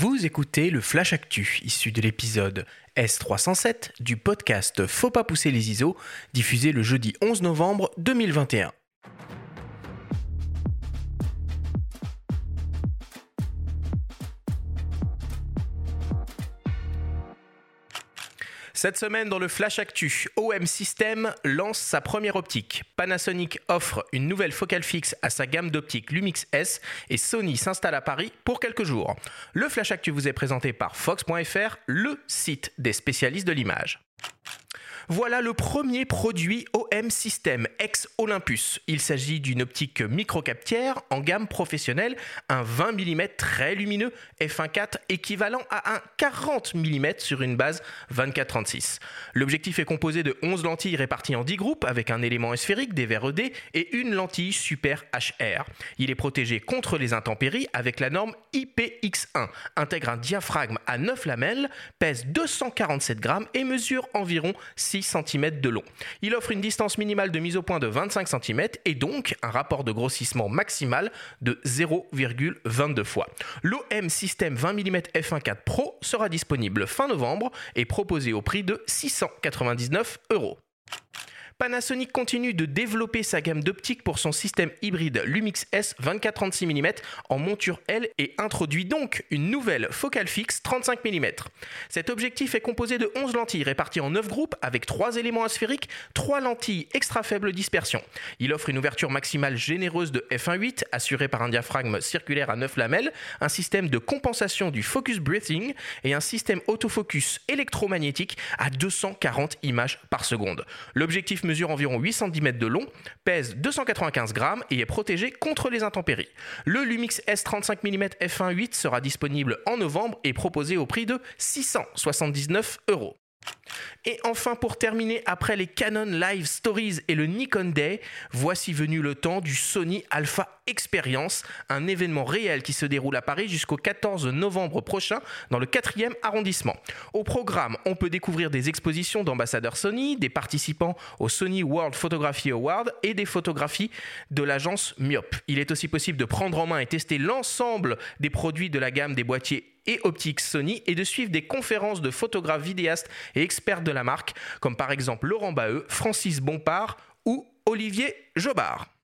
Vous écoutez le Flash Actu, issu de l'épisode S307 du podcast Faut pas pousser les ISO, diffusé le jeudi 11 novembre 2021. Cette semaine, dans le Flash Actu, OM System lance sa première optique. Panasonic offre une nouvelle focale fixe à sa gamme d'optiques Lumix S et Sony s'installe à Paris pour quelques jours. Le Flash Actu vous est présenté par Fox.fr, le site des spécialistes de l'image. Voilà le premier produit OM System ex Olympus. Il s'agit d'une optique microcaptière en gamme professionnelle, un 20 mm très lumineux f1.4 équivalent à un 40 mm sur une base 24-36. L'objectif est composé de 11 lentilles réparties en 10 groupes avec un élément sphérique, des verres ED et une lentille super HR. Il est protégé contre les intempéries avec la norme IPX1, intègre un diaphragme à 9 lamelles, pèse 247 grammes et mesure environ 6 de long. Il offre une distance minimale de mise au point de 25 cm et donc un rapport de grossissement maximal de 0,22 fois. L'OM System 20 mm f1.4 Pro sera disponible fin novembre et proposé au prix de 699 euros. Panasonic continue de développer sa gamme d'optiques pour son système hybride Lumix S 24-36 mm en monture L et introduit donc une nouvelle focale fixe 35 mm. Cet objectif est composé de 11 lentilles réparties en 9 groupes avec 3 éléments asphériques, 3 lentilles extra faible dispersion. Il offre une ouverture maximale généreuse de f1.8 assurée par un diaphragme circulaire à 9 lamelles, un système de compensation du focus breathing et un système autofocus électromagnétique à 240 images par seconde. L'objectif mesure environ 8 cm de long, pèse 295 grammes et est protégé contre les intempéries. Le Lumix S35 mm f1.8 sera disponible en novembre et proposé au prix de 679 euros. Et enfin, pour terminer, après les Canon Live Stories et le Nikon Day, voici venu le temps du Sony Alpha Experience, un événement réel qui se déroule à Paris jusqu'au 14 novembre prochain dans le 4e arrondissement. Au programme, on peut découvrir des expositions d'ambassadeurs Sony, des participants au Sony World Photography Award et des photographies de l'agence Myop. Il est aussi possible de prendre en main et tester l'ensemble des produits de la gamme des boîtiers et optiques Sony et de suivre des conférences de photographes, vidéastes et experts de la marque, comme par exemple Laurent Baheux, Francis Bompard ou Olivier Jobard.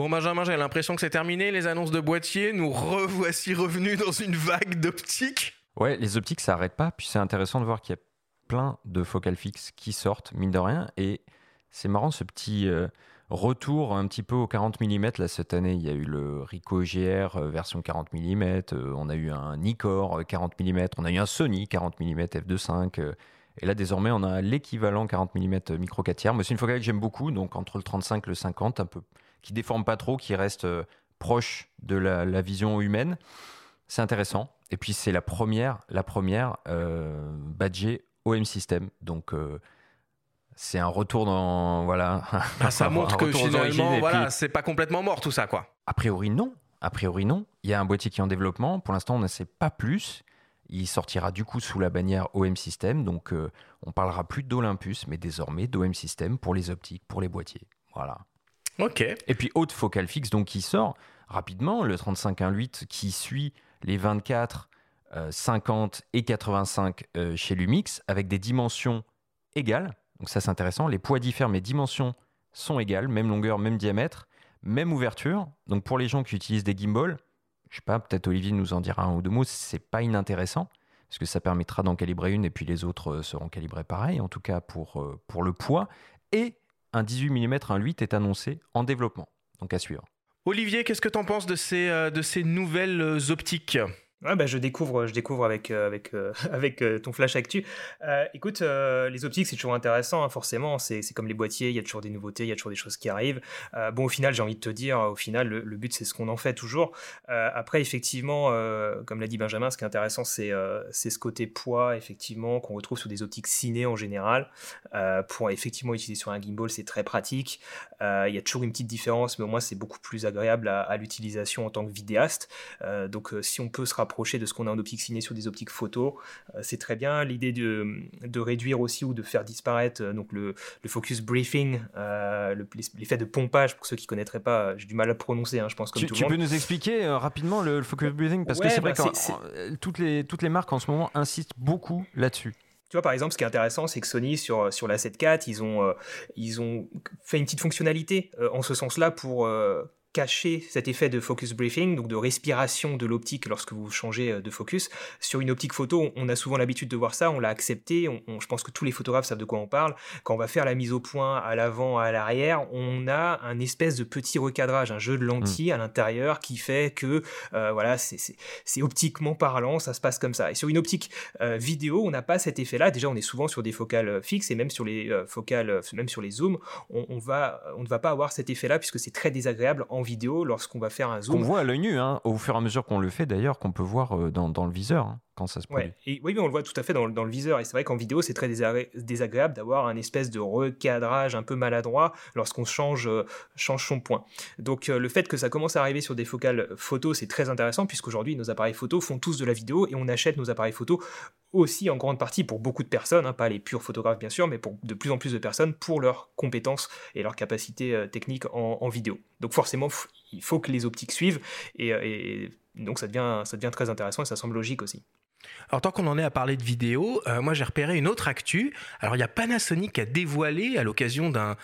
Bon Benjamin, j'ai l'impression que c'est terminé, les annonces de boîtiers, nous revoici revenus dans une vague d'optiques. Ouais, les optiques, ça n'arrête pas, puis c'est intéressant de voir qu'il y a plein de focales fixes qui sortent, mine de rien, et c'est marrant ce petit euh, retour un petit peu au 40 mm. Là, cette année, il y a eu le Ricoh GR euh, version 40 mm, euh, on a eu un Nikkor 40 mm, on a eu un Sony 40 mm f2.5. et là, désormais, on a l'équivalent 40 mm micro 4 tiers. Mais c'est une focale que j'aime beaucoup, donc entre le 35 et le 50, un peu, qui déforme pas trop, qui reste proche de la, vision humaine. C'est intéressant. Et puis, c'est la première, la première badgée OM System. Donc, c'est un retour dans voilà. Ah, ça montre que finalement, voilà, c'est pas complètement mort tout ça, quoi. A priori non. A priori non. Il y a un boîtier qui est en développement. Pour l'instant, on ne sait pas plus. Il sortira du coup sous la bannière OM System. Donc, euh, on parlera plus d'Olympus, mais désormais d'OM System pour les optiques, pour les boîtiers. Voilà. Et puis haute focale fixe, donc qui sort rapidement, le 35-1.8 qui suit les 24, 50 euh, et 85 euh, chez Lumix, avec des dimensions égales. Donc ça c'est intéressant. Les poids diffèrent mais dimensions sont égales, même longueur, même diamètre, même ouverture. Donc pour les gens qui utilisent des gimbals, je sais pas, peut-être Olivier nous en dira un ou deux mots, c'est pas inintéressant parce que ça permettra d'en calibrer une et puis les autres euh, seront calibrés pareil, en tout cas pour, euh, pour le poids. Et un 18 mm 1.8 est annoncé en développement, donc à suivre. Olivier, qu'est-ce que tu en penses de ces, euh, de ces nouvelles optiques? Ouais, bah, je découvre, je découvre avec, euh, avec, euh, avec euh, ton flash actu. écoute, les optiques, c'est toujours intéressant, hein, forcément. C'est, comme les boîtiers, il y a toujours des nouveautés, il y a toujours des choses qui arrivent. bon, au final, j'ai envie de te dire, au final, le, but, c'est ce qu'on en fait toujours. après, effectivement, comme l'a dit Benjamin, ce qui est intéressant, c'est, c'est ce côté poids, effectivement, qu'on retrouve sous des optiques ciné en général. pour effectivement utiliser sur un gimbal, c'est très pratique. il y a toujours une petite différence, mais au moins, c'est beaucoup plus agréable à, à l'utilisation en tant que vidéaste. donc, si on peut se rapprocher rapprocher de ce qu'on a en optique ciné sur des optiques photo. c'est très bien. L'idée de, de, réduire aussi ou de faire disparaître donc le, le focus briefing, l'effet de pompage, pour ceux qui ne connaîtraient pas, j'ai du mal à prononcer, hein, je pense, comme tu, tout tu le monde. peux nous expliquer rapidement le, focus briefing Parce que c'est vrai bah, que toutes les, toutes les marques en ce moment insistent beaucoup là-dessus. Tu vois, par exemple, ce qui est intéressant, c'est que Sony, sur, sur la 7.4, ils ont, euh, ils ont fait une petite fonctionnalité euh, en ce sens-là pour euh, cacher cet effet de focus briefing, donc de respiration de l'optique lorsque vous changez euh, de focus. Sur une optique photo, on a souvent l'habitude de voir ça, on l'a accepté, je pense que tous les photographes savent de quoi on parle. Quand on va faire la mise au point à l'avant, à l'arrière, on a un espèce de petit recadrage, un jeu de lentilles mm. à l'intérieur qui fait que euh, voilà, c'est optiquement parlant, ça se passe comme ça. Et sur une optique euh, vidéo, on n'a pas cet effet-là. Déjà, on est souvent sur des focales fixes et même sur les focales, même sur les zooms, on, va, on ne va pas avoir cet effet-là puisque c'est très désagréable en vidéo lorsqu'on va faire un zoom. Qu'on voit à l'œil nu, hein, au fur et à mesure qu'on le fait d'ailleurs, qu'on peut voir euh, dans, dans, le viseur hein, quand ça se produit. Et, oui, mais on le voit tout à fait dans, dans le viseur. Et c'est vrai qu'en vidéo, c'est très désagréable d'avoir un espèce de recadrage un peu maladroit lorsqu'on change, euh, change son point. Donc euh, le fait que ça commence à arriver sur des focales photo, c'est très intéressant puisqu'aujourd'hui, nos appareils photo font tous de la vidéo et on achète nos appareils photo aussi en grande partie pour beaucoup de personnes, hein, pas les purs photographes bien sûr, mais pour de plus en plus de personnes pour leurs compétences et leurs capacités techniques en, en vidéo. Donc forcément, il faut que les optiques suivent et, donc ça devient, très intéressant et ça semble logique aussi. Alors tant qu'on en est à parler de vidéo, euh, moi j'ai repéré une autre actu. Alors il y a Panasonic qui a dévoilé à l'occasion d'un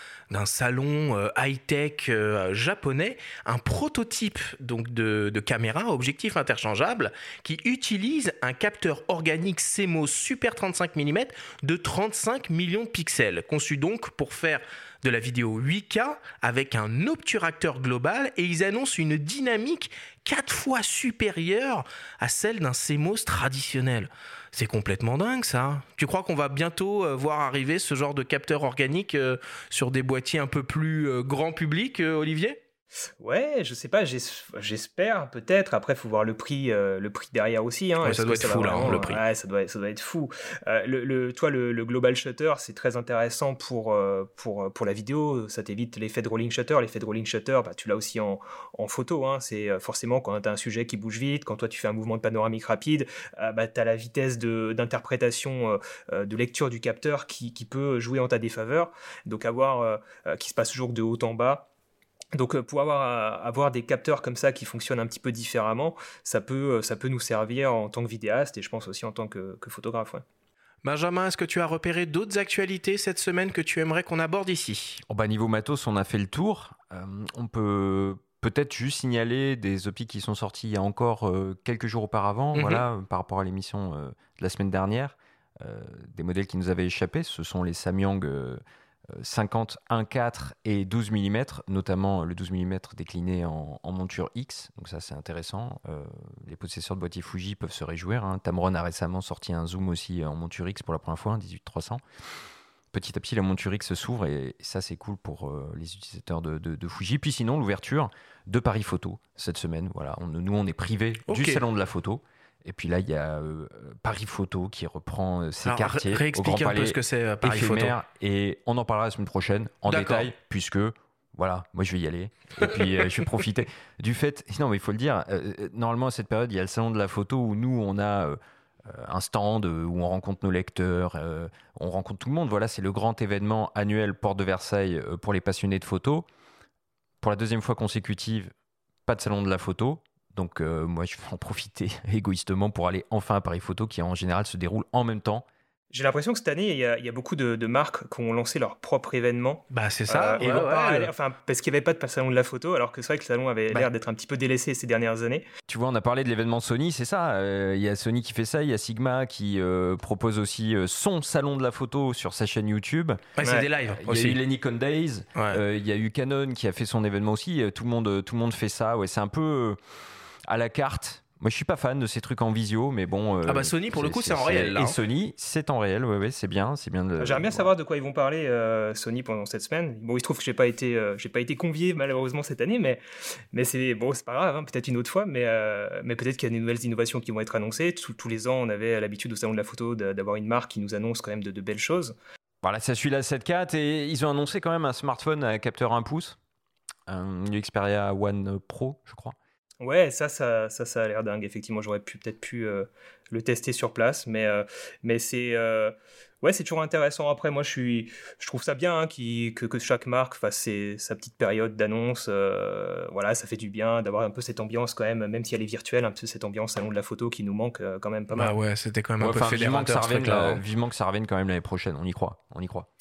salon euh, high-tech euh, japonais un prototype donc de, de, caméra objectif interchangeable qui utilise un capteur organique CMOS Super 35 mm de 35 millions de pixels, conçu donc pour faire de la vidéo 8K avec un obturateur global et ils annoncent une dynamique 4 fois supérieure à celle d'un CMOS traditionnel. C'est complètement dingue ça. Tu crois qu'on va bientôt euh, voir arriver ce genre de capteur organique euh, sur des boîtiers un peu plus euh, grand public, Olivier? Ouais, je sais pas, j'espère peut-être. Après, il faut voir le prix, euh, le prix derrière aussi. Hein. ça doit être fou là, hein, le prix. Ouais, ça doit, ça doit être fou. Euh, le, toi, le, global shutter, c'est très intéressant pour, euh, pour, pour la vidéo. Ça t'évite l'effet de rolling shutter. L'effet de rolling shutter, bah, tu l'as aussi en, en photo. Hein. C'est forcément quand tu as un sujet qui bouge vite, quand toi tu fais un mouvement de panoramique rapide, bah, tu as la vitesse d'interprétation, de, de, lecture du capteur qui, qui, peut jouer en ta défaveur. Donc avoir qui se passe toujours de haut en bas donc euh, pour avoir, avoir des capteurs comme ça qui fonctionnent un petit peu différemment, ça peut, euh, ça peut nous servir en tant que vidéaste et je pense aussi en tant que, photographe. Benjamin, est-ce que tu as repéré d'autres actualités cette semaine que tu aimerais qu'on aborde ici? Oh bah Niveau matos, on a fait le tour. Euh, on peut peut-être juste signaler des optiques qui sont sorties il y a encore quelques jours auparavant, mhm. voilà, par rapport à l'émission de la semaine dernière. des modèles qui nous avaient échappé, ce sont les Samyang 50 1.4 et 12 mm, notamment le 12 mm décliné en, monture X. Donc ça c'est intéressant. Euh, les possesseurs de boîtiers Fuji peuvent se réjouir. Hein. Tamron a récemment sorti un zoom aussi en monture X pour la première fois, un 18-300. Petit à petit la monture X s'ouvre et, ça c'est cool pour euh, les utilisateurs de, Fuji. Puis sinon l'ouverture de Paris Photo cette semaine. Voilà, nous on est privé du salon de la photo. Et puis là, il y a euh, Paris Photo qui reprend euh, ses quartiers. Réexplique un peu ce que c'est euh, Paris Photo. Et on en parlera la semaine prochaine en détail, puisque voilà, moi je vais y aller. Et puis je vais profiter du fait. Non, mais il faut le dire, normalement à cette période, il y a le salon de la photo où nous, on a un stand où on rencontre nos lecteurs, on rencontre tout le monde. Voilà, c'est le grand événement annuel Porte de Versailles pour les passionnés de photo. Pour la deuxième fois consécutive, pas de salon de la photo. Donc euh, moi, je vais en profiter égoïstement pour aller enfin à Paris Photo, qui en général se déroule en même temps. J'ai l'impression que cette année, il y, a, beaucoup de, marques qui ont lancé leur propre événement. Bah, c'est ça. Euh, et enfin, parce qu'il n'y avait pas de salon de la photo, alors que c'est vrai que le salon avait bah. l'air d'être un petit peu délaissé ces dernières années. Tu vois, on a parlé de l'événement Sony, c'est ça. Euh, il y a Sony qui fait ça, il y a Sigma qui propose aussi son salon de la photo sur sa chaîne YouTube. c'est des lives aussi. Il y a eu les Nikon Days, il y a eu Canon qui a fait son événement aussi. Tout le monde, tout le monde fait ça. Ouais, c'est un peu à la carte. Moi, je suis pas fan de ces trucs en visio, mais bon. Euh, ah bah Sony, pour le coup, c'est en réel. et hein. Sony, c'est en réel, ouais, ouais, c'est bien, c'est bien. De... J'aimerais bien savoir de quoi ils vont parler euh, Sony pendant cette semaine. Bon, il se trouve que j'ai pas été, euh, j'ai pas été convié malheureusement cette année, mais mais c'est bon, c'est pas grave, hein, peut-être une autre fois, mais mais peut-être qu'il y a des nouvelles innovations qui vont être annoncées. tous les ans, on avait l'habitude au salon de la photo d'avoir une marque qui nous annonce quand même de, belles choses. Voilà, ça suit la 7.4 et ils ont annoncé quand même un smartphone à capteur 1 pouce, un Xperia One Pro, je crois. Ouais, ça, ça, ça, ça a l'air dingue. Effectivement, j'aurais pu peut-être pu le tester sur place, mais, mais c'est ouais, c'est toujours intéressant. Après, moi, je, suis, je trouve ça bien hein, que, que, chaque marque fasse sa petite période d'annonce. Euh, voilà, ça fait du bien d'avoir un peu cette ambiance quand même, même si elle est virtuelle, un peu cette ambiance salon de la photo qui nous manque euh, quand même pas mal. Bah ouais, c'était quand même un peu fédérateur. Vivement que, ça revienne, vivement que ça revienne quand même l'année prochaine, on y croit. On y croit.